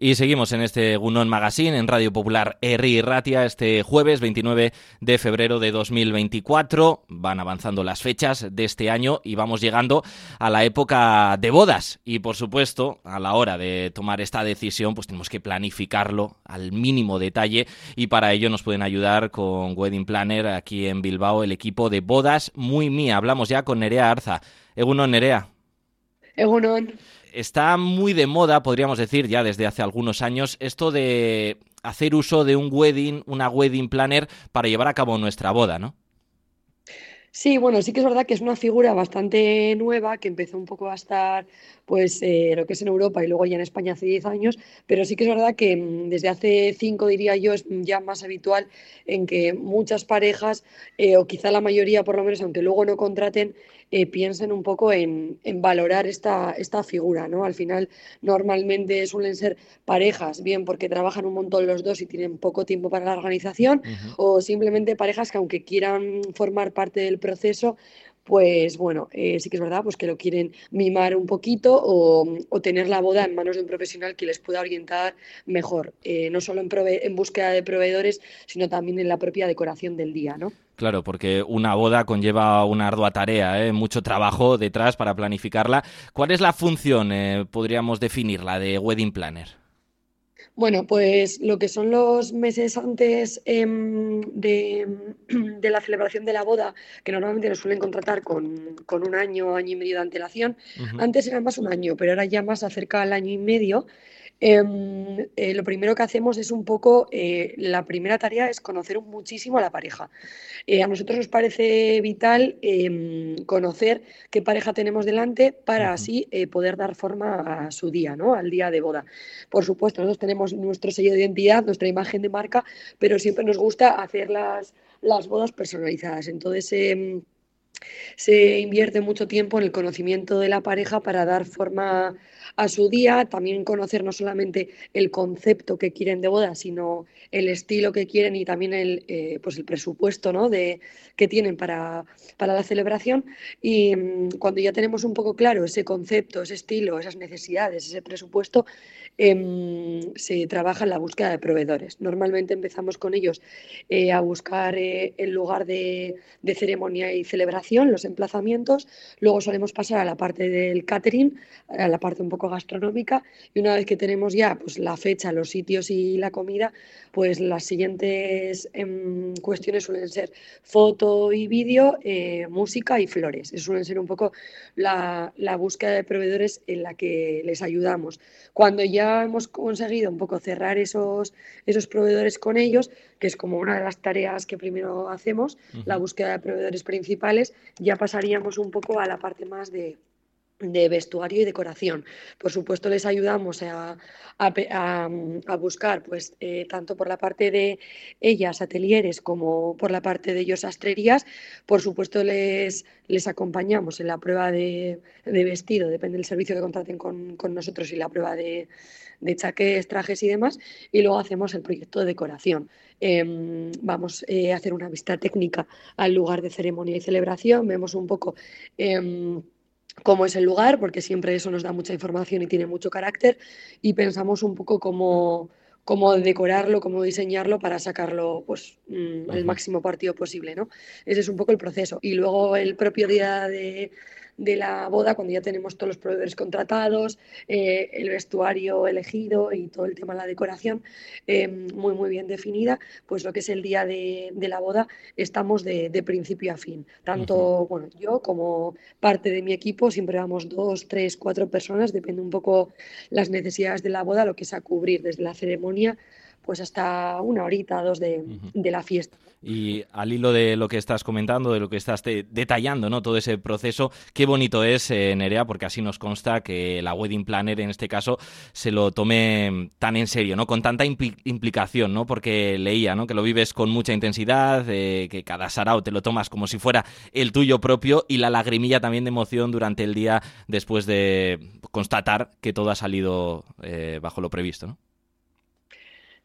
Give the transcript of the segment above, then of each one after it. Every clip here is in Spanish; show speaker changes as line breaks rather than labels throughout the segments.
Y seguimos en este Gunón Magazine en Radio Popular Erri Ratia este jueves 29 de febrero de 2024. Van avanzando las fechas de este año y vamos llegando a la época de bodas. Y por supuesto, a la hora de tomar esta decisión, pues tenemos que planificarlo al mínimo detalle y para ello nos pueden ayudar con Wedding Planner aquí en Bilbao el equipo de bodas Muy Mía. Hablamos ya con Nerea Arza. Egunon, Nerea.
Egunon
está muy de moda, podríamos decir, ya desde hace algunos años, esto de hacer uso de un wedding, una wedding planner para llevar a cabo nuestra boda, ¿no?
Sí, bueno, sí que es verdad que es una figura bastante nueva que empezó un poco a estar, pues, eh, lo que es en Europa y luego ya en España hace 10 años, pero sí que es verdad que mm, desde hace 5, diría yo, es ya más habitual en que muchas parejas, eh, o quizá la mayoría por lo menos, aunque luego no contraten, eh, piensen un poco en, valorar esta, esta figura, ¿no? Al final, normalmente suelen ser parejas, bien porque trabajan un montón los dos y tienen poco tiempo para la organización, o simplemente parejas que aunque quieran formar parte del proceso, pues bueno, eh, sí que es verdad pues que lo quieren mimar un poquito o, tener la boda en manos de un profesional que les pueda orientar mejor, eh, no solo en, en búsqueda de proveedores, sino también en la propia decoración del día, ¿no?
Claro, porque una boda conlleva una ardua tarea, ¿eh? mucho trabajo detrás para planificarla. ¿Cuál es la función, podríamos definirla, de Wedding Planner?
Bueno, pues lo que son los meses antes em, de, la celebración de la boda, que normalmente nos suelen contratar con, un año, año y medio de antelación, antes era más un año, pero ahora ya más acerca al año y medio, Em, eh, lo primero que hacemos es un poco, eh, la primera tarea es conocer muchísimo a la pareja. Eh, a nosotros nos parece vital em, conocer qué pareja tenemos delante para así poder dar forma a su día, ¿no? al día de boda. Por supuesto, nosotros tenemos nuestro sello de identidad, nuestra imagen de marca, pero siempre nos gusta hacer las, las bodas personalizadas. Entonces, em, se invierte mucho tiempo en el conocimiento de la pareja para dar forma a su día, también conocer no solamente el concepto que quieren de boda, sino el estilo que quieren y también el, eh, pues el presupuesto ¿no? de, que tienen para, para la celebración. Y mm, cuando ya tenemos un poco claro ese concepto, ese estilo, esas necesidades, ese presupuesto, em, se trabaja en la búsqueda de proveedores. Normalmente empezamos con ellos eh, a buscar eh, el lugar de, de ceremonia y celebración, los emplazamientos, luego solemos pasar a la parte del catering, a la parte un poco gastronómica y una vez que tenemos ya pues, la fecha, los sitios y la comida, pues las siguientes em, cuestiones suelen ser foto y vídeo, eh, música y flores. Eso suelen ser un poco la, la, búsqueda de proveedores en la que les ayudamos. Cuando ya hemos conseguido un poco cerrar esos, esos proveedores con ellos, que es como una de las tareas que primero hacemos, la búsqueda de proveedores principales, ya pasaríamos un poco a la parte más de de vestuario y decoración. Por supuesto, les ayudamos a, a, buscar, pues, eh, tanto por la parte de ellas, atelieres, como por la parte de ellos, astrerías. Por supuesto, les, les acompañamos en la prueba de, vestido, depende del servicio que contraten con, nosotros y la prueba de, de, chaques, trajes y demás. Y luego hacemos el proyecto de decoración. Em, vamos eh, a hacer una vista técnica al lugar de ceremonia y celebración. Vemos un poco. Cómo es el lugar, porque siempre eso nos da mucha información y tiene mucho carácter, y pensamos un poco cómo, cómo decorarlo, cómo diseñarlo para sacarlo pues, mm, el máximo partido posible. ¿no? Ese es un poco el proceso. Y luego el propio día de, de la boda, cuando ya tenemos todos los proveedores contratados, eh, el vestuario elegido y todo el tema de la decoración eh, muy, muy bien definida, pues lo que es el día de, la boda estamos de, principio a fin. Tanto bueno, yo como parte de mi equipo, siempre vamos dos, tres, cuatro personas, depende un poco las necesidades de la boda, lo que es a cubrir desde la ceremonia pues hasta una horita, dos de, la fiesta.
Y al hilo de lo que estás comentando, de lo que estás detallando, ¿no? Todo ese proceso, qué bonito es, eh, Nerea, porque así nos consta que la wedding planner en este caso se lo tome tan en serio, ¿no? Con tanta implicación, ¿no? Porque leía, ¿no? Que lo vives con mucha intensidad, eh, que cada sarao te lo tomas como si fuera el tuyo propio y la lagrimilla también de emoción durante el día después de constatar que todo ha salido eh, bajo lo previsto, ¿no?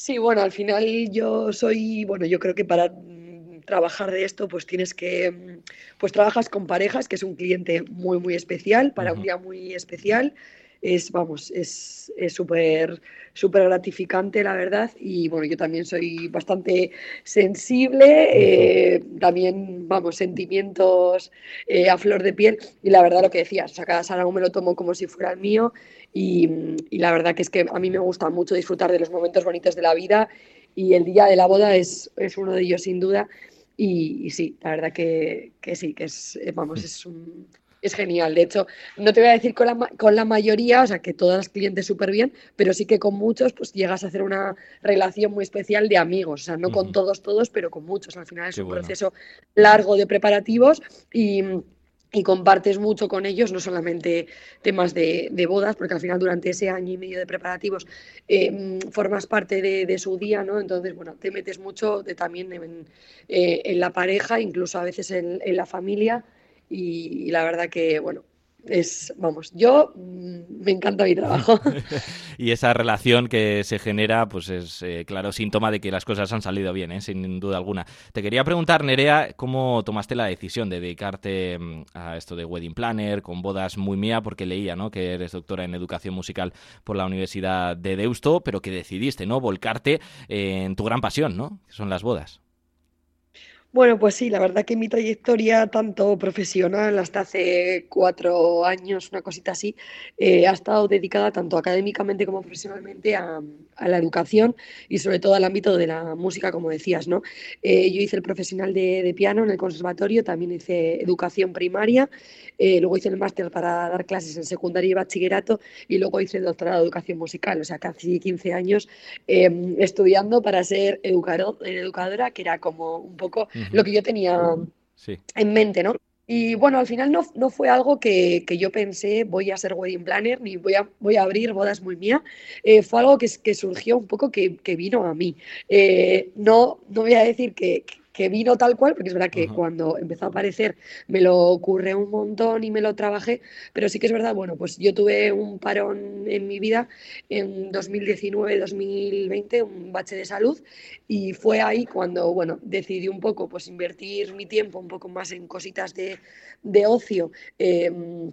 Sí, bueno, al final yo soy, bueno, yo creo que para mm, trabajar de esto, pues tienes que, mm, pues trabajas con parejas, que es un cliente muy, muy especial, para un día muy especial. Es, vamos, es súper súper gratificante, la verdad. Y bueno, yo también soy bastante sensible, eh, también, vamos, sentimientos eh, a flor de piel. Y la verdad, lo que decías, o sea, cada me lo tomo como si fuera el mío. Y, la verdad que es que a mí me gusta mucho disfrutar de los momentos bonitos de la vida. Y el día de la boda es, es uno de ellos, sin duda. Y, sí, la verdad que, que sí, que es, vamos, es un, es genial. De hecho, no te voy a decir con la, con la mayoría, o sea, que todas las clientes súper bien, pero sí que con muchos, pues llegas a hacer una relación muy especial de amigos. O sea, no con todos, todos, pero con muchos. Al final es un proceso largo de preparativos y y compartes mucho con ellos, no solamente temas de, bodas, porque al final durante ese año y medio de preparativos eh, formas parte de, su día, ¿no? Entonces, bueno, te metes mucho de, también en, eh, en, la pareja, incluso a veces en, en la familia, y, la verdad que, bueno, es, vamos, yo mm, me encanta mi trabajo.
y esa relación que se genera, pues es eh, claro síntoma de que las cosas han salido bien, ¿eh? sin duda alguna. Te quería preguntar, Nerea, ¿cómo tomaste la decisión de dedicarte mm, a esto de Wedding Planner, con bodas muy mía? Porque leía, ¿no? Que eres doctora en educación musical por la Universidad de Deusto, pero que decidiste, ¿no? Volcarte en tu gran pasión, ¿no? Que son las bodas.
Bueno, pues sí, la verdad que mi trayectoria, tanto profesional hasta hace cuatro años, una cosita así, eh, ha estado dedicada tanto académicamente como profesionalmente a, la educación y sobre todo al ámbito de la música, como decías, ¿no? Eh, yo hice el profesional de, piano en el conservatorio, también hice educación primaria, eh, luego hice el máster para dar clases en secundaria y bachillerato y luego hice el doctorado de educación musical, o sea, casi 15 años estudiando para ser educador, educadora, que era como un poco lo que yo tenía en mente, ¿no? Y bueno, al final no, no fue algo que, que, yo pensé, voy a ser wedding planner, ni voy a, voy a abrir bodas muy mía. Eh, fue algo que, que, surgió un poco que, que vino a mí. Eh, no, no voy a decir que, que vino tal cual, porque es verdad que cuando empezó a aparecer me lo ocurre un montón y me lo trabajé, pero sí que es verdad, bueno, pues yo tuve un parón en mi vida en 2019-2020, un bache de salud, y fue ahí cuando, bueno, decidí un poco, pues invertir mi tiempo un poco más en cositas de, ocio. Em,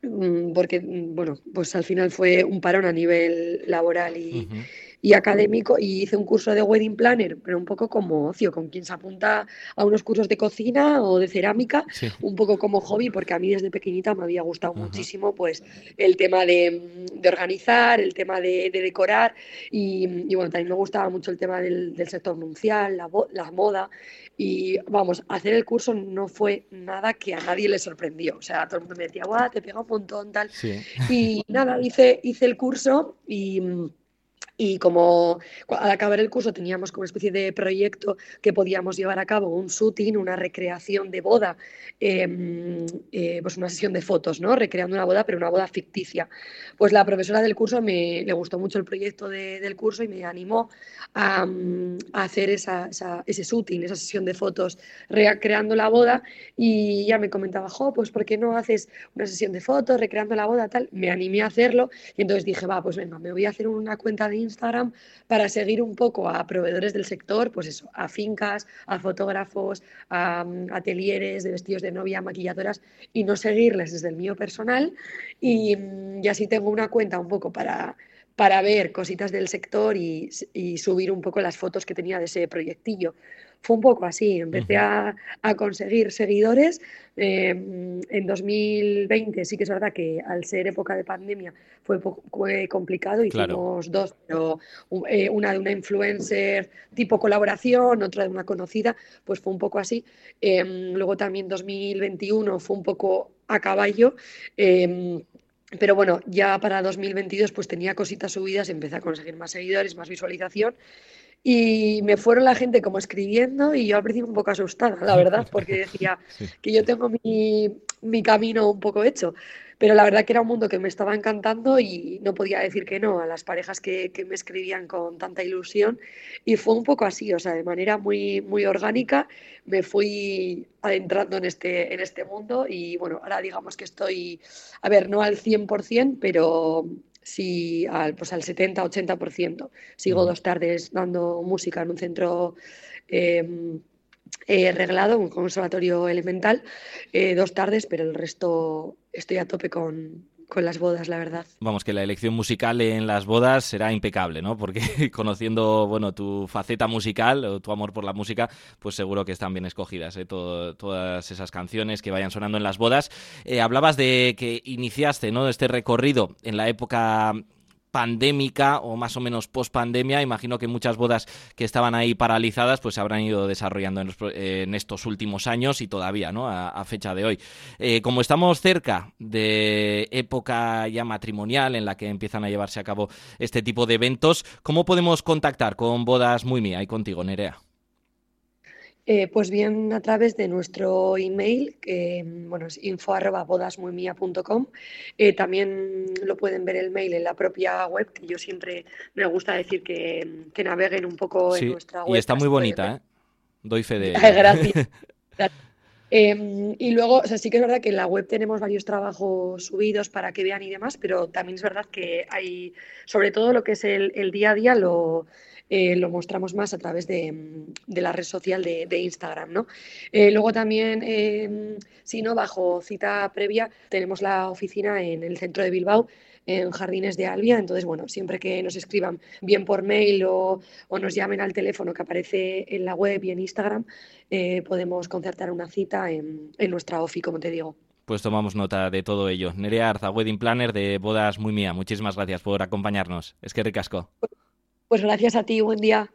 mm, porque, bueno, pues al final fue un parón a nivel laboral y, y académico y hice un curso de wedding planner, pero un poco como ocio, con quien se apunta a unos cursos de cocina o de cerámica, un poco como hobby, porque a mí desde pequeñita me había gustado muchísimo pues el tema de, organizar, el tema de, decorar y, bueno, también me gustaba mucho el tema del, sector nuncial, la, la moda y vamos, hacer el curso no fue nada que a nadie le sorprendió. O sea, todo el mundo me decía, guau, te pega un montón, tal. Y nada, hice, hice el curso y y como al acabar el curso teníamos como una especie de proyecto que podíamos llevar a cabo, un shooting, una recreación de boda, em, eh, pues una sesión de fotos, ¿no? Recreando una boda, pero una boda ficticia. Pues la profesora del curso me, le gustó mucho el proyecto del curso y me animó a, hacer esa, ese shooting, esa sesión de fotos, recreando la boda y ya me comentaba, jo, pues ¿por qué no haces una sesión de fotos recreando la boda, tal? Me animé a hacerlo y entonces dije, va, pues venga, me voy a hacer una cuenta de Instagram para seguir un poco a proveedores del sector, pues eso, a fincas, a fotógrafos, a mm, atelieres de vestidos de novia, maquilladoras y no seguirles desde el mío personal y, mm, así tengo una cuenta un poco para para ver cositas del sector y, subir un poco las fotos que tenía de ese proyectillo. Fue un poco así, empecé a, conseguir seguidores. Eh, en 2020 sí que es verdad que al ser época de pandemia fue, fue complicado, hicimos dos, pero eh, una de una influencer tipo colaboración, otra de una conocida, pues fue un poco así. Eh, luego también 2021 fue un poco a caballo pero bueno, ya para 2022 pues tenía cositas subidas, empecé a conseguir más seguidores, más visualización y me fueron la gente como escribiendo y yo al principio un poco asustada, la verdad, porque decía que yo tengo mi, mi camino un poco hecho. Pero la verdad que era un mundo que me estaba encantando y no podía decir que no a las parejas que, me escribían con tanta ilusión. Y fue un poco así, o sea, de manera muy, muy orgánica me fui adentrando en este, en este mundo y bueno, ahora digamos que estoy, a ver, no al 100%, pero sí al, pues al 70-80%. Sigo dos tardes dando música en un centro em, eh, reglado, un conservatorio elemental, eh, dos tardes, pero el resto estoy a tope con, con las bodas, la verdad.
Vamos, que la elección musical en las bodas será impecable, ¿no? Porque conociendo, bueno, tu faceta musical o tu amor por la música, pues seguro que están bien escogidas, ¿eh? todas esas canciones que vayan sonando en las bodas. Eh, hablabas de que iniciaste, ¿no? Este recorrido en la época pandémica o más o menos post pandemia. Imagino que muchas bodas que estaban ahí paralizadas pues se habrán ido desarrollando en, estos últimos años y todavía, ¿no? A, fecha de hoy. Eh, como estamos cerca de época ya matrimonial en la que empiezan a llevarse a cabo este tipo de eventos, ¿cómo podemos contactar con Bodas Muy Mía y contigo, Nerea?
Eh, pues bien a través de nuestro email, que bueno, es info eh, también lo pueden ver el mail en la propia web, que yo siempre me gusta decir que, naveguen un poco en nuestra web.
Y está muy bonita, ¿eh? Doy fe de
Gracias. Em, y luego, o sea, sí que es verdad que en la web tenemos varios trabajos subidos para que vean y demás, pero también es verdad que hay, sobre todo lo que es el día a día, lo, eh, lo mostramos más a través de, la red social de, Instagram. ¿no? Eh, luego también, em, si no, bajo cita previa, tenemos la oficina en el centro de Bilbao en Jardines de Albia. Entonces, bueno, siempre que nos escriban bien por mail o, nos llamen al teléfono que aparece en la web y en Instagram, eh, podemos concertar una cita en, nuestra OFI, como te digo.
Pues tomamos nota de todo ello. Nerea Arza, Wedding Planner de Bodas Muy Mía. Muchísimas gracias por acompañarnos. Es que ricasco.
Pues gracias a ti, buen día.